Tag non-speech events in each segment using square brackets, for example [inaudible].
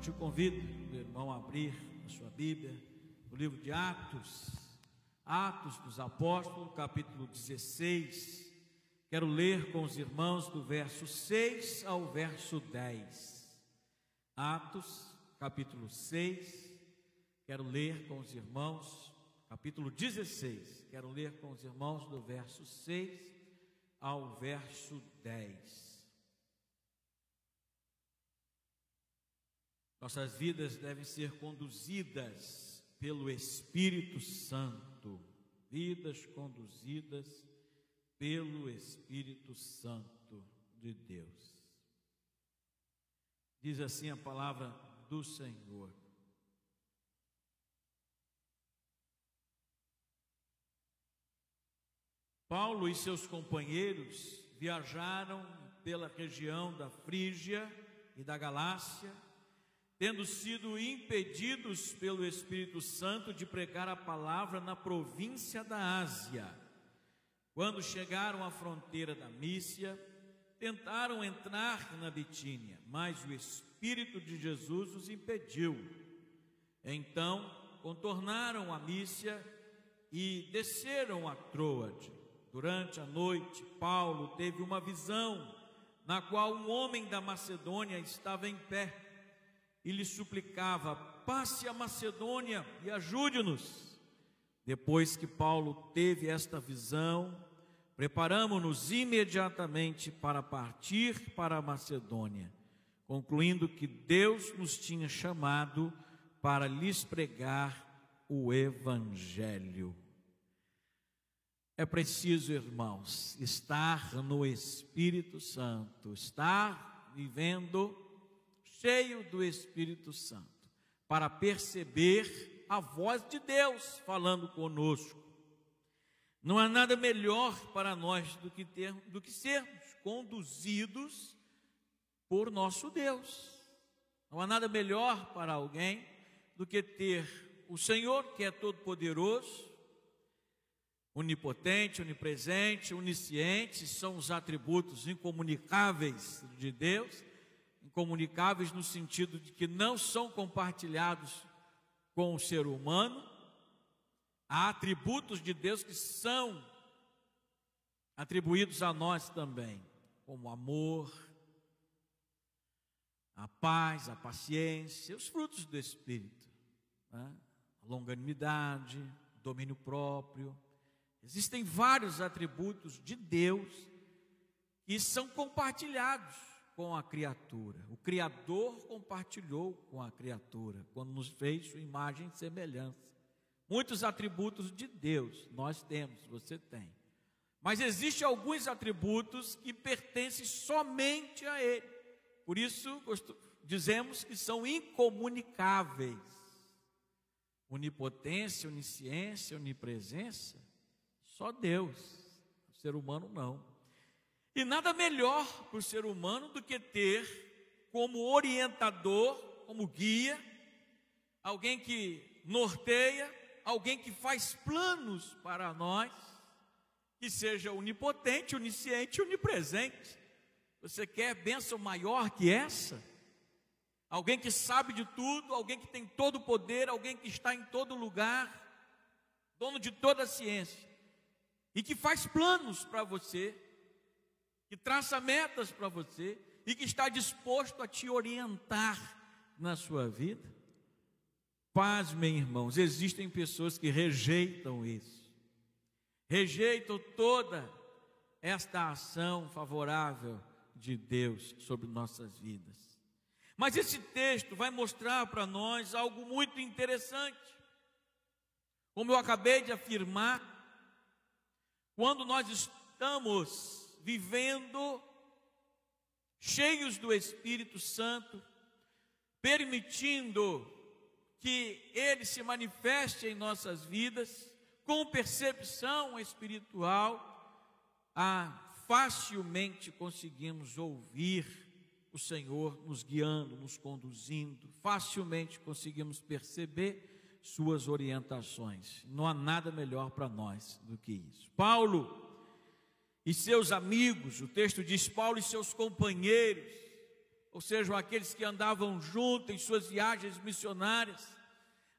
te convido, meu irmão, a abrir a sua Bíblia, o livro de Atos, Atos dos Apóstolos, capítulo 16. Quero ler com os irmãos do verso 6 ao verso 10. Atos, capítulo 6. Quero ler com os irmãos, capítulo 16. Quero ler com os irmãos do verso 6 ao verso 10. Nossas vidas devem ser conduzidas pelo Espírito Santo, vidas conduzidas pelo Espírito Santo de Deus. Diz assim a palavra do Senhor. Paulo e seus companheiros viajaram pela região da Frígia e da Galácia tendo sido impedidos pelo Espírito Santo de pregar a palavra na província da Ásia. Quando chegaram à fronteira da Mícia, tentaram entrar na Bitínia, mas o Espírito de Jesus os impediu. Então, contornaram a Mícia e desceram a Troade. Durante a noite, Paulo teve uma visão na qual um homem da Macedônia estava em pé e lhe suplicava: passe a Macedônia e ajude-nos. Depois que Paulo teve esta visão, preparamos-nos imediatamente para partir para a Macedônia, concluindo que Deus nos tinha chamado para lhes pregar o Evangelho. É preciso, irmãos, estar no Espírito Santo, estar vivendo cheio do Espírito Santo, para perceber a voz de Deus falando conosco. Não há nada melhor para nós do que, ter, do que sermos conduzidos por nosso Deus. Não há nada melhor para alguém do que ter o Senhor, que é todo-poderoso, onipotente, onipresente, onisciente, são os atributos incomunicáveis de Deus incomunicáveis no sentido de que não são compartilhados com o ser humano. Há atributos de Deus que são atribuídos a nós também, como amor, a paz, a paciência, os frutos do Espírito, né? a longanimidade, domínio próprio. Existem vários atributos de Deus que são compartilhados com a criatura. O Criador compartilhou com a criatura, quando nos fez sua imagem e semelhança. Muitos atributos de Deus nós temos, você tem. Mas existem alguns atributos que pertencem somente a Ele. Por isso, dizemos que são incomunicáveis. Onipotência, onisciência, onipresença, só Deus. O ser humano não. E nada melhor para o ser humano do que ter como orientador, como guia, alguém que norteia, alguém que faz planos para nós, que seja onipotente, onisciente onipresente. Você quer bênção maior que essa? Alguém que sabe de tudo, alguém que tem todo o poder, alguém que está em todo lugar, dono de toda a ciência, e que faz planos para você, que traça metas para você e que está disposto a te orientar na sua vida. Pasmem, irmãos, existem pessoas que rejeitam isso, rejeitam toda esta ação favorável de Deus sobre nossas vidas. Mas esse texto vai mostrar para nós algo muito interessante. Como eu acabei de afirmar, quando nós estamos vivendo cheios do Espírito Santo, permitindo que ele se manifeste em nossas vidas com percepção espiritual, ah, facilmente conseguimos ouvir o Senhor nos guiando, nos conduzindo, facilmente conseguimos perceber suas orientações. Não há nada melhor para nós do que isso. Paulo e seus amigos, o texto diz Paulo e seus companheiros, ou seja, aqueles que andavam juntos em suas viagens missionárias,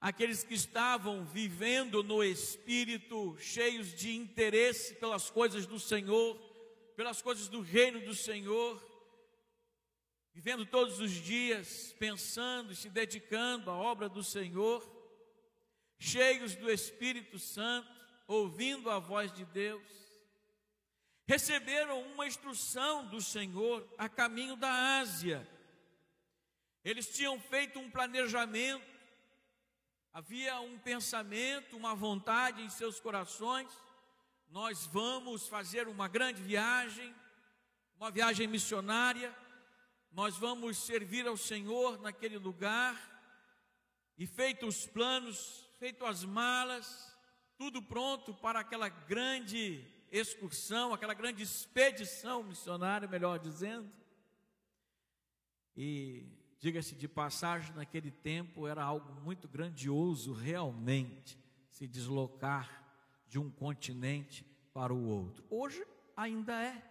aqueles que estavam vivendo no Espírito, cheios de interesse pelas coisas do Senhor, pelas coisas do reino do Senhor, vivendo todos os dias, pensando e se dedicando à obra do Senhor, cheios do Espírito Santo, ouvindo a voz de Deus, receberam uma instrução do Senhor a caminho da Ásia. Eles tinham feito um planejamento, havia um pensamento, uma vontade em seus corações. Nós vamos fazer uma grande viagem, uma viagem missionária nós vamos servir ao Senhor naquele lugar, e feitos os planos, feitas as malas, tudo pronto para aquela grande excursão, aquela grande expedição missionária, melhor dizendo. E diga-se de passagem, naquele tempo era algo muito grandioso realmente se deslocar de um continente para o outro. Hoje ainda é.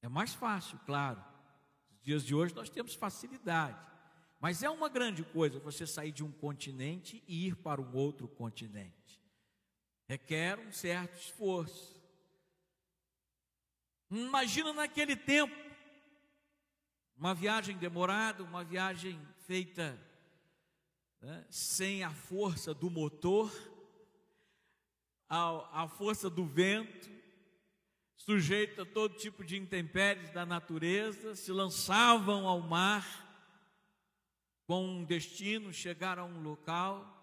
É mais fácil, claro dias de hoje nós temos facilidade. Mas é uma grande coisa você sair de um continente e ir para um outro continente. Requer um certo esforço. Imagina naquele tempo, uma viagem demorada, uma viagem feita né, sem a força do motor, a, a força do vento, sujeito a todo tipo de intempéries da natureza, se lançavam ao mar com um destino, chegaram a um local,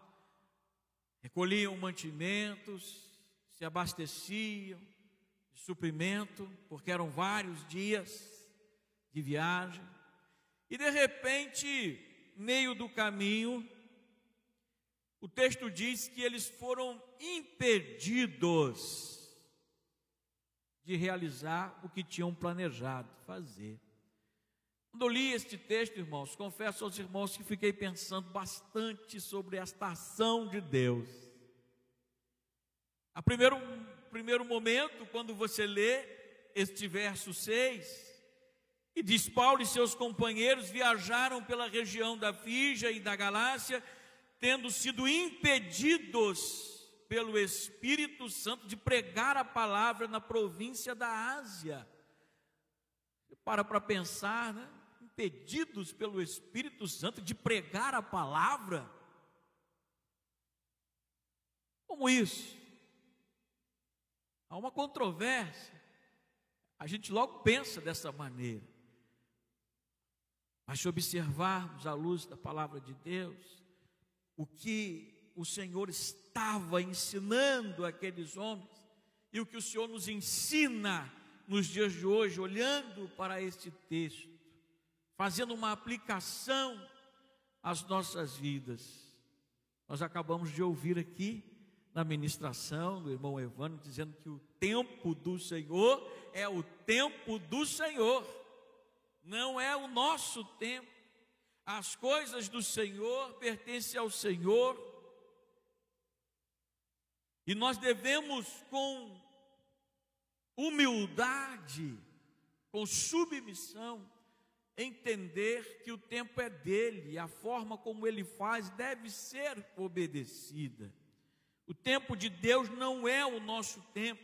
recolhiam mantimentos, se abasteciam de suprimento, porque eram vários dias de viagem, e de repente, meio do caminho, o texto diz que eles foram impedidos de realizar o que tinham planejado fazer. Quando eu li este texto, irmãos, confesso aos irmãos que fiquei pensando bastante sobre esta ação de Deus. A primeiro, primeiro momento, quando você lê este verso 6, e diz: Paulo e seus companheiros viajaram pela região da Fígia e da Galácia, tendo sido impedidos pelo Espírito Santo de pregar a palavra na província da Ásia. Para para pensar, né? Impedidos pelo Espírito Santo de pregar a palavra. Como isso? Há uma controvérsia. A gente logo pensa dessa maneira. Mas se observarmos à luz da palavra de Deus, o que o Senhor estava ensinando aqueles homens e o que o Senhor nos ensina nos dias de hoje, olhando para este texto, fazendo uma aplicação às nossas vidas. Nós acabamos de ouvir aqui na ministração do irmão Evandro dizendo que o tempo do Senhor é o tempo do Senhor, não é o nosso tempo. As coisas do Senhor pertencem ao Senhor e nós devemos, com humildade, com submissão, entender que o tempo é dele, e a forma como ele faz deve ser obedecida. O tempo de Deus não é o nosso tempo.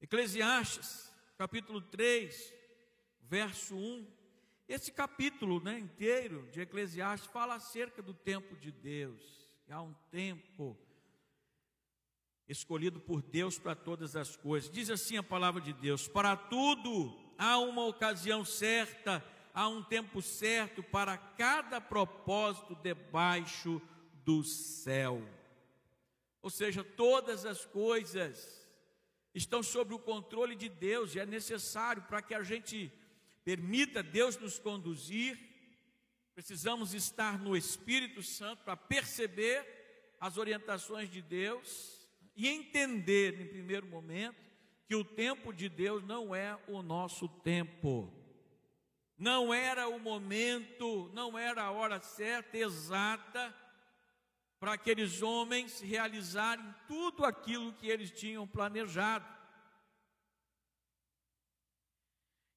Eclesiastes, capítulo 3, verso 1. Esse capítulo né, inteiro de Eclesiastes fala acerca do tempo de Deus. Há um tempo escolhido por Deus para todas as coisas. Diz assim a palavra de Deus: para tudo há uma ocasião certa, há um tempo certo para cada propósito debaixo do céu. Ou seja, todas as coisas estão sob o controle de Deus e é necessário para que a gente permita Deus nos conduzir. Precisamos estar no Espírito Santo para perceber as orientações de Deus e entender, em primeiro momento, que o tempo de Deus não é o nosso tempo. Não era o momento, não era a hora certa, exata, para aqueles homens realizarem tudo aquilo que eles tinham planejado.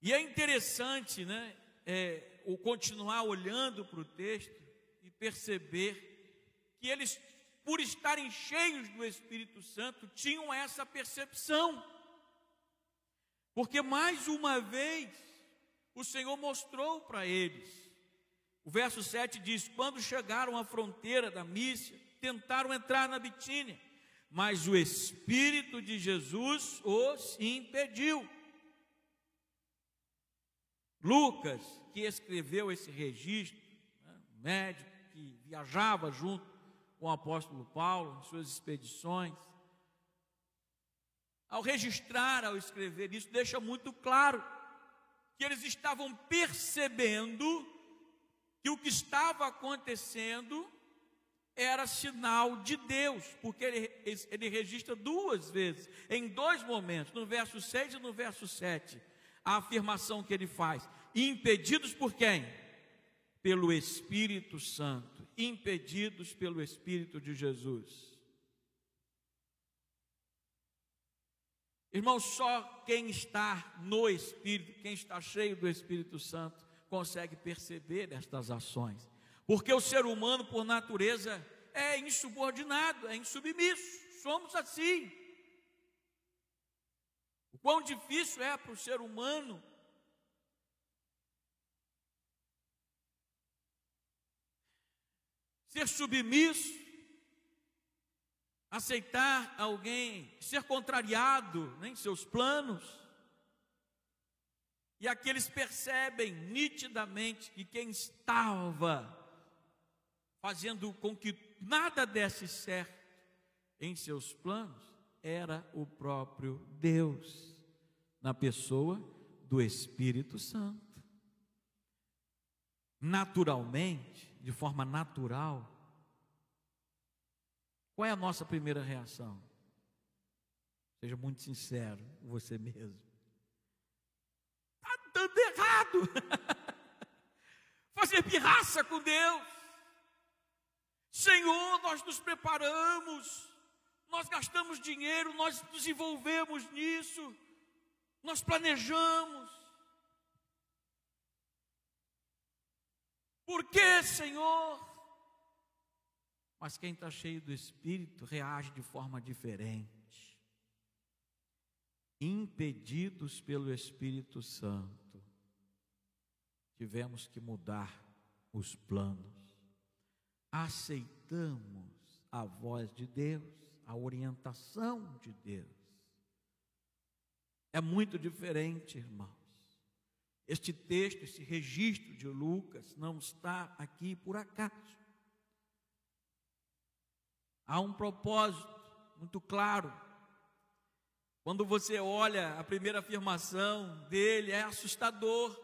E é interessante, né, é, o continuar olhando para o texto e perceber que eles, por estarem cheios do Espírito Santo, tinham essa percepção. Porque mais uma vez o Senhor mostrou para eles. O verso 7 diz: Quando chegaram à fronteira da Mícia, tentaram entrar na Bitínia, mas o Espírito de Jesus os impediu. Lucas, que escreveu esse registro, né, médico que viajava junto com o apóstolo Paulo em suas expedições, ao registrar, ao escrever isso, deixa muito claro que eles estavam percebendo que o que estava acontecendo era sinal de Deus, porque ele, ele registra duas vezes, em dois momentos, no verso 6 e no verso 7, a afirmação que ele faz: impedidos por quem? Pelo Espírito Santo, impedidos pelo Espírito de Jesus. Irmão, só quem está no Espírito, quem está cheio do Espírito Santo, consegue perceber estas ações. Porque o ser humano, por natureza, é insubordinado, é insubmisso. Somos assim. O quão difícil é para o ser humano ser submisso, aceitar alguém, ser contrariado né, em seus planos. E aqueles percebem nitidamente que quem estava fazendo com que nada desse certo em seus planos, era o próprio Deus, na pessoa do Espírito Santo. Naturalmente, de forma natural, qual é a nossa primeira reação? Seja muito sincero com você mesmo. Está dando errado. [laughs] Fazer pirraça com Deus. Senhor, nós nos preparamos, nós gastamos dinheiro, nós nos envolvemos nisso, nós planejamos. Por que, Senhor? Mas quem está cheio do Espírito reage de forma diferente. Impedidos pelo Espírito Santo, tivemos que mudar os planos aceitamos a voz de Deus, a orientação de Deus. É muito diferente, irmãos. Este texto, esse registro de Lucas, não está aqui por acaso. Há um propósito muito claro. Quando você olha a primeira afirmação dele, é assustador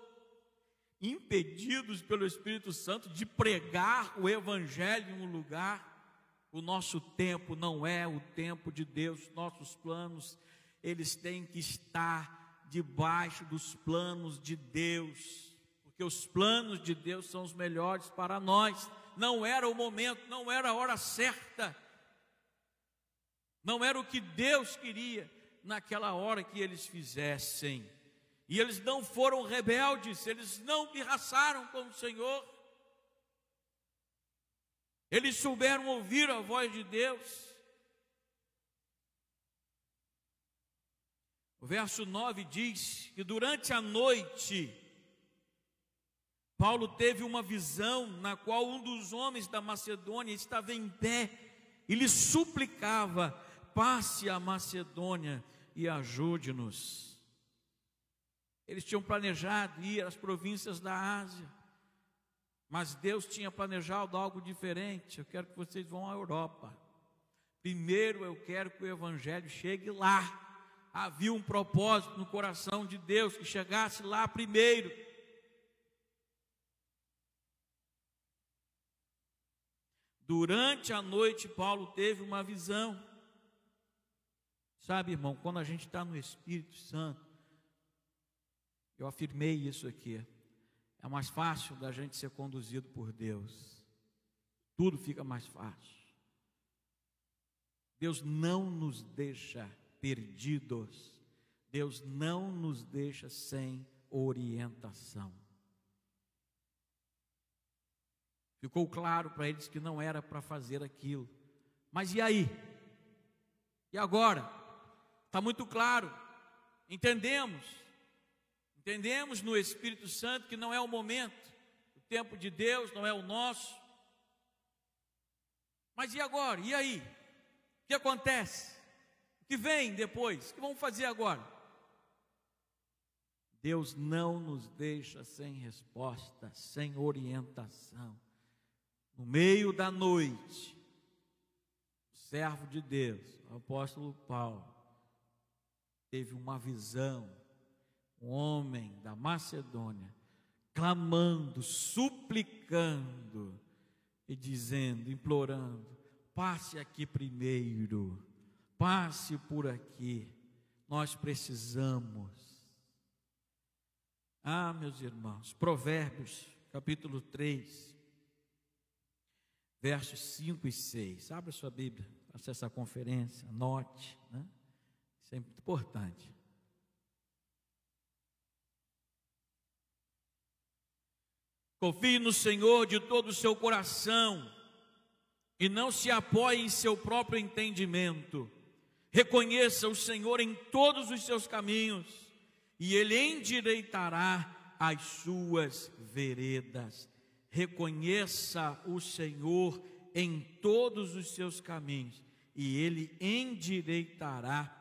impedidos pelo Espírito Santo de pregar o Evangelho em um lugar. O nosso tempo não é o tempo de Deus, nossos planos, eles têm que estar debaixo dos planos de Deus, porque os planos de Deus são os melhores para nós. Não era o momento, não era a hora certa, não era o que Deus queria naquela hora que eles fizessem. E eles não foram rebeldes, eles não pirraçaram com o Senhor. Eles souberam ouvir a voz de Deus. O verso 9 diz que durante a noite, Paulo teve uma visão na qual um dos homens da Macedônia estava em pé e lhe suplicava: passe a Macedônia e ajude-nos. Eles tinham planejado ir às províncias da Ásia, mas Deus tinha planejado algo diferente. Eu quero que vocês vão à Europa. Primeiro eu quero que o Evangelho chegue lá. Havia um propósito no coração de Deus que chegasse lá primeiro. Durante a noite, Paulo teve uma visão. Sabe, irmão, quando a gente está no Espírito Santo, eu afirmei isso aqui. É mais fácil da gente ser conduzido por Deus. Tudo fica mais fácil. Deus não nos deixa perdidos. Deus não nos deixa sem orientação. Ficou claro para eles que não era para fazer aquilo. Mas e aí? E agora? Está muito claro. Entendemos. Entendemos no Espírito Santo que não é o momento. O tempo de Deus não é o nosso. Mas e agora? E aí? O que acontece? O que vem depois? O que vamos fazer agora? Deus não nos deixa sem resposta, sem orientação. No meio da noite, o servo de Deus, o apóstolo Paulo, teve uma visão, um homem da Macedônia, clamando, suplicando e dizendo, implorando: passe aqui primeiro, passe por aqui, nós precisamos. Ah, meus irmãos, Provérbios, capítulo 3, versos 5 e 6. Abra sua Bíblia, faça essa conferência, anote, né? Isso é muito importante. Confie no Senhor de todo o seu coração e não se apoie em seu próprio entendimento. Reconheça o Senhor em todos os seus caminhos e Ele endireitará as suas veredas reconheça o Senhor em todos os seus caminhos, e ele endireitará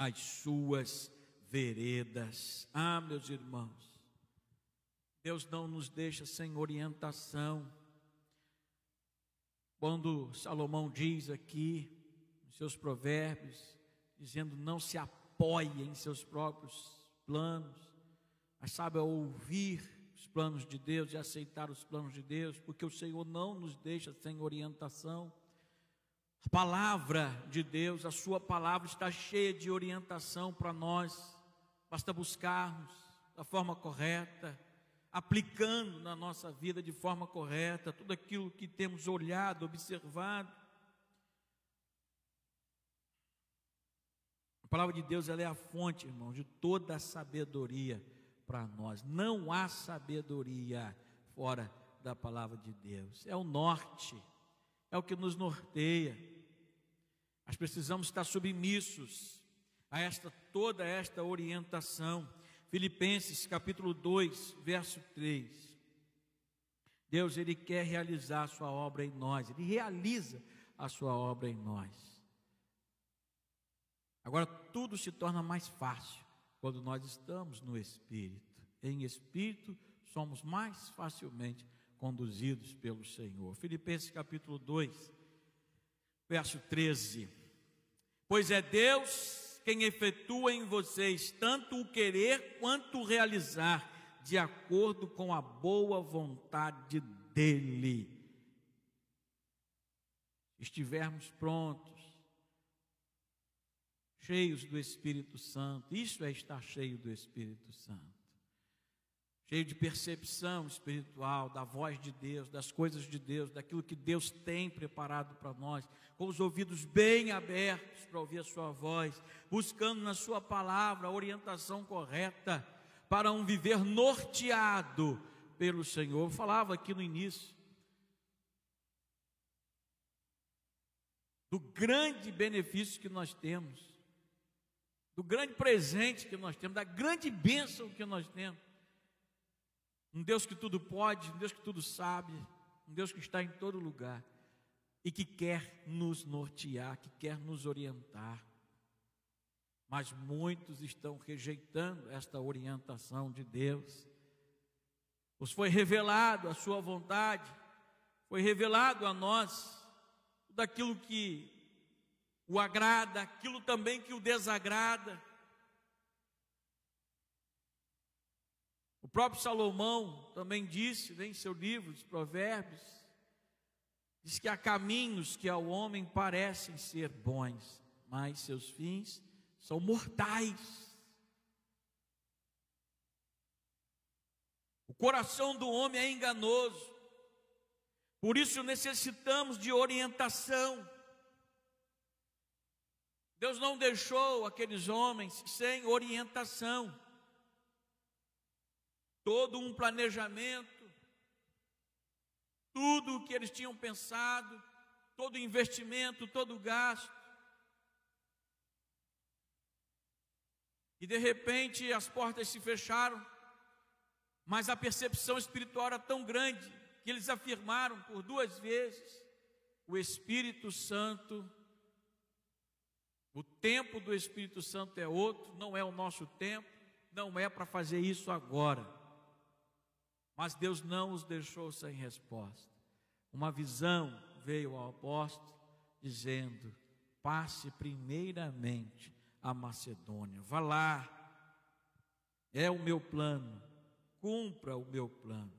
as suas veredas. Ah, meus irmãos, Deus não nos deixa sem orientação. Quando Salomão diz aqui, nos seus provérbios, dizendo: não se apoie em seus próprios planos, mas saiba ouvir os planos de Deus e aceitar os planos de Deus, porque o Senhor não nos deixa sem orientação. A palavra de Deus, a Sua palavra está cheia de orientação para nós, basta buscarmos da forma correta, aplicando na nossa vida de forma correta tudo aquilo que temos olhado, observado. A palavra de Deus ela é a fonte, irmão, de toda a sabedoria para nós. Não há sabedoria fora da palavra de Deus. É o norte, é o que nos norteia. Nós precisamos estar submissos a esta toda esta orientação. Filipenses capítulo 2, verso 3. Deus ele quer realizar a sua obra em nós, ele realiza a sua obra em nós. Agora tudo se torna mais fácil quando nós estamos no Espírito. Em Espírito, somos mais facilmente conduzidos pelo Senhor. Filipenses capítulo 2, verso 13. Pois é Deus quem efetua em vocês tanto o querer quanto o realizar, de acordo com a boa vontade dEle. Estivermos prontos, cheios do Espírito Santo. Isso é estar cheio do Espírito Santo. Cheio de percepção espiritual, da voz de Deus, das coisas de Deus, daquilo que Deus tem preparado para nós, com os ouvidos bem abertos para ouvir a Sua voz, buscando na Sua palavra a orientação correta para um viver norteado pelo Senhor. Eu falava aqui no início do grande benefício que nós temos do grande presente que nós temos, da grande bênção que nós temos. Um Deus que tudo pode, um Deus que tudo sabe, um Deus que está em todo lugar e que quer nos nortear, que quer nos orientar. Mas muitos estão rejeitando esta orientação de Deus. Os foi revelado a sua vontade, foi revelado a nós daquilo que o agrada, aquilo também que o desagrada. O próprio Salomão também disse né, em seu livro, os Provérbios, diz que há caminhos que ao homem parecem ser bons, mas seus fins são mortais. O coração do homem é enganoso, por isso necessitamos de orientação. Deus não deixou aqueles homens sem orientação. Todo um planejamento, tudo o que eles tinham pensado, todo o investimento, todo o gasto. E de repente as portas se fecharam, mas a percepção espiritual era tão grande que eles afirmaram por duas vezes: o Espírito Santo, o tempo do Espírito Santo é outro, não é o nosso tempo, não é para fazer isso agora. Mas Deus não os deixou sem resposta. Uma visão veio ao apóstolo dizendo: passe primeiramente a Macedônia, vá lá, é o meu plano, cumpra o meu plano.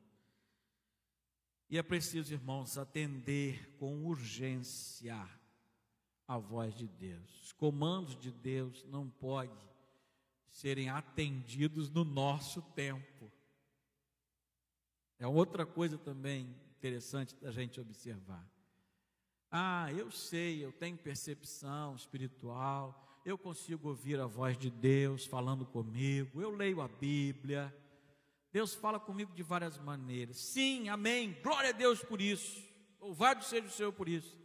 E é preciso, irmãos, atender com urgência a voz de Deus. Os comandos de Deus não podem serem atendidos no nosso tempo. É outra coisa também interessante da gente observar. Ah, eu sei, eu tenho percepção espiritual, eu consigo ouvir a voz de Deus falando comigo, eu leio a Bíblia, Deus fala comigo de várias maneiras. Sim, amém. Glória a Deus por isso. Louvado seja o Senhor por isso.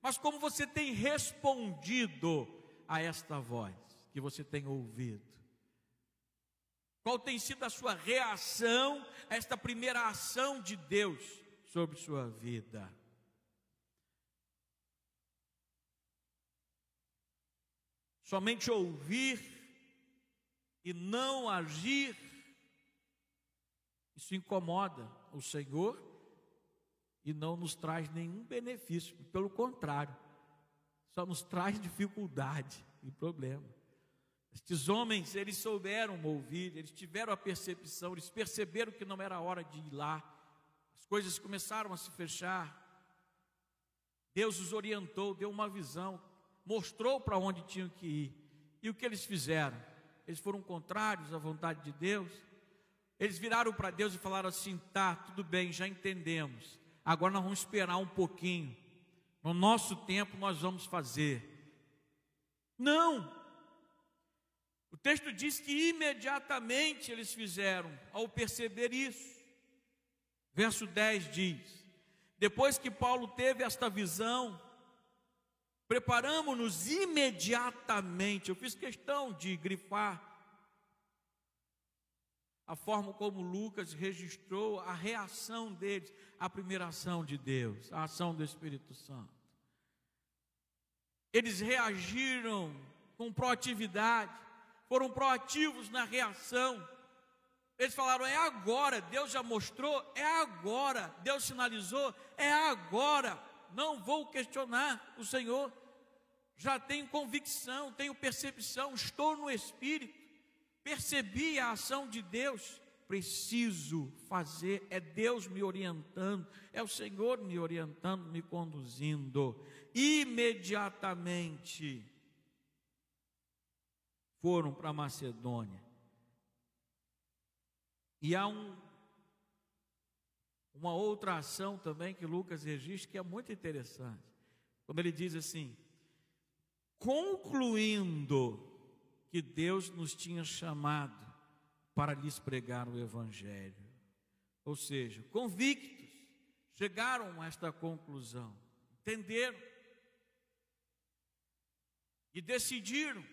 Mas como você tem respondido a esta voz que você tem ouvido? Qual tem sido a sua reação a esta primeira ação de Deus sobre sua vida? Somente ouvir e não agir, isso incomoda o Senhor e não nos traz nenhum benefício, pelo contrário, só nos traz dificuldade e problema. Estes homens, eles souberam ouvir, eles tiveram a percepção, eles perceberam que não era hora de ir lá, as coisas começaram a se fechar. Deus os orientou, deu uma visão, mostrou para onde tinham que ir. E o que eles fizeram? Eles foram contrários à vontade de Deus. Eles viraram para Deus e falaram assim: tá, tudo bem, já entendemos. Agora nós vamos esperar um pouquinho. No nosso tempo nós vamos fazer. Não, o texto diz que imediatamente eles fizeram, ao perceber isso. Verso 10 diz: Depois que Paulo teve esta visão, preparamos-nos imediatamente. Eu fiz questão de grifar a forma como Lucas registrou a reação deles à primeira ação de Deus, a ação do Espírito Santo. Eles reagiram com proatividade foram proativos na reação. Eles falaram: é agora, Deus já mostrou, é agora, Deus sinalizou, é agora. Não vou questionar o Senhor, já tenho convicção, tenho percepção, estou no Espírito, percebi a ação de Deus, preciso fazer, é Deus me orientando, é o Senhor me orientando, me conduzindo. Imediatamente, foram para Macedônia. E há um, uma outra ação também que Lucas registra que é muito interessante. Quando ele diz assim: concluindo que Deus nos tinha chamado para lhes pregar o Evangelho. Ou seja, convictos, chegaram a esta conclusão, entenderam e decidiram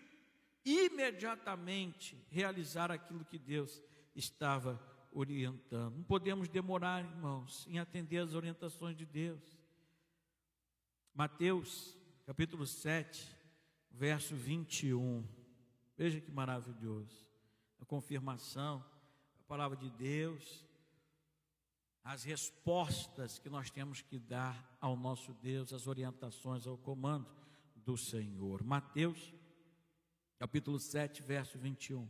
imediatamente realizar aquilo que Deus estava orientando. Não podemos demorar, irmãos, em atender as orientações de Deus. Mateus, capítulo 7, verso 21. Veja que maravilhoso. A confirmação, a palavra de Deus, as respostas que nós temos que dar ao nosso Deus, as orientações ao comando do Senhor. Mateus capítulo 7, verso 21.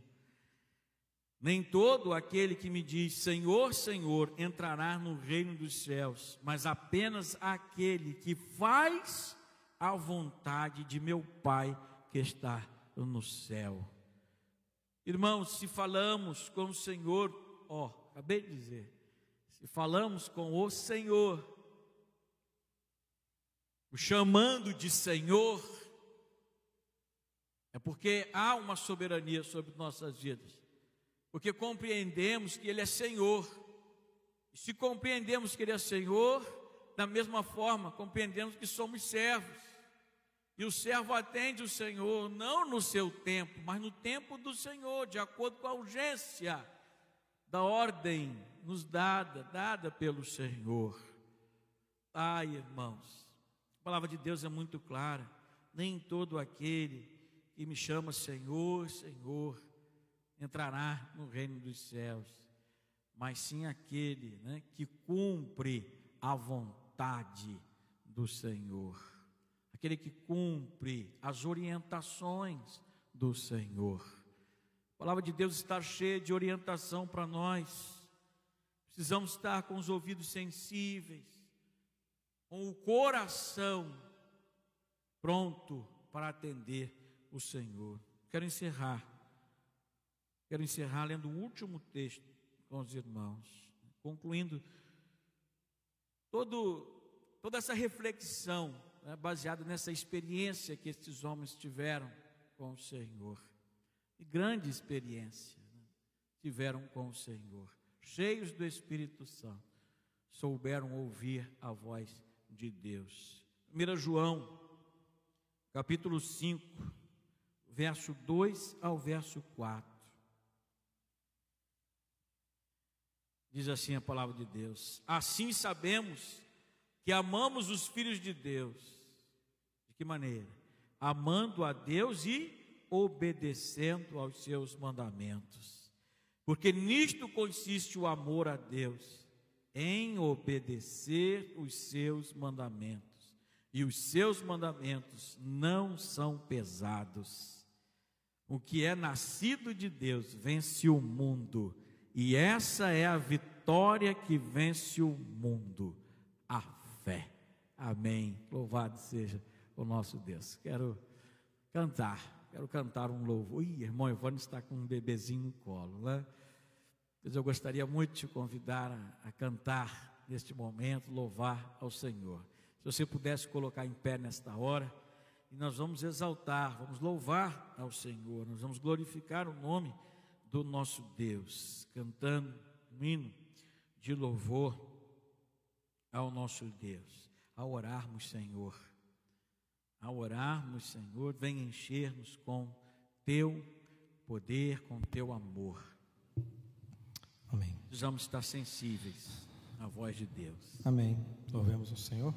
Nem todo aquele que me diz Senhor, Senhor entrará no reino dos céus, mas apenas aquele que faz a vontade de meu Pai que está no céu. Irmãos, se falamos com o Senhor, ó, acabei de dizer, se falamos com o Senhor, o chamando de Senhor, é porque há uma soberania sobre nossas vidas. porque compreendemos que Ele é Senhor. E se compreendemos que Ele é Senhor, da mesma forma, compreendemos que somos servos. E o servo atende o Senhor, não no seu tempo, mas no tempo do Senhor, de acordo com a urgência da ordem nos dada, dada pelo Senhor. Ai, irmãos, a palavra de Deus é muito clara. Nem todo aquele que me chama Senhor, Senhor, entrará no reino dos céus, mas sim aquele né, que cumpre a vontade do Senhor, aquele que cumpre as orientações do Senhor. A palavra de Deus está cheia de orientação para nós. Precisamos estar com os ouvidos sensíveis, com o coração pronto para atender o Senhor. Quero encerrar. Quero encerrar lendo o último texto com os irmãos, concluindo todo, toda essa reflexão né, baseada nessa experiência que esses homens tiveram com o Senhor. E grande experiência né, tiveram com o Senhor cheios do Espírito Santo, souberam ouvir a voz de Deus. 1 João, capítulo 5, verso 2 ao verso 4. Diz assim a palavra de Deus: Assim sabemos que amamos os filhos de Deus. De que maneira? Amando a Deus e obedecendo aos seus mandamentos. Porque nisto consiste o amor a Deus, em obedecer os seus mandamentos. E os seus mandamentos não são pesados. O que é nascido de Deus vence o mundo, e essa é a vitória que vence o mundo, a fé. Amém. Louvado seja o nosso Deus. Quero cantar, quero cantar um louvor. Ih, irmão Ivone está com um bebezinho no colo, né? Pois eu gostaria muito de te convidar a, a cantar neste momento, louvar ao Senhor. Se você pudesse colocar em pé nesta hora, e nós vamos exaltar, vamos louvar ao Senhor, nós vamos glorificar o nome do nosso Deus, cantando um hino de louvor ao nosso Deus, ao orarmos, Senhor, ao orarmos, Senhor, vem encher-nos com teu poder, com teu amor. Amém. Precisamos estar sensíveis à voz de Deus. Amém. Louvemos o Senhor.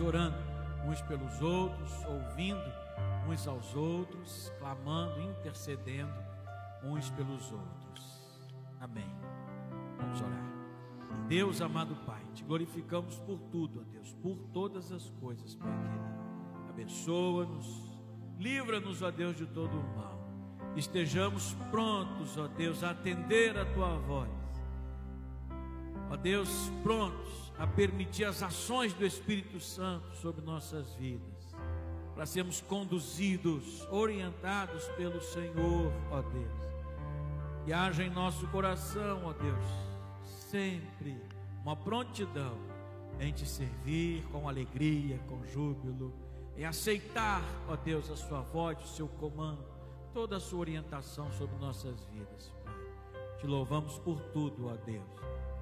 Orando uns pelos outros, ouvindo uns aos outros, clamando, intercedendo uns pelos outros. Amém. Vamos orar. Deus amado Pai, te glorificamos por tudo, ó Deus, por todas as coisas, Pai querido. Abençoa-nos, livra-nos, ó Deus, de todo o mal. Estejamos prontos, ó Deus, a atender a tua voz ó Deus, prontos a permitir as ações do Espírito Santo sobre nossas vidas, para sermos conduzidos, orientados pelo Senhor, ó Deus. E haja em nosso coração, ó Deus, sempre uma prontidão em te servir com alegria, com júbilo, em aceitar, ó Deus, a sua voz, o seu comando, toda a sua orientação sobre nossas vidas, Pai. Te louvamos por tudo, ó Deus,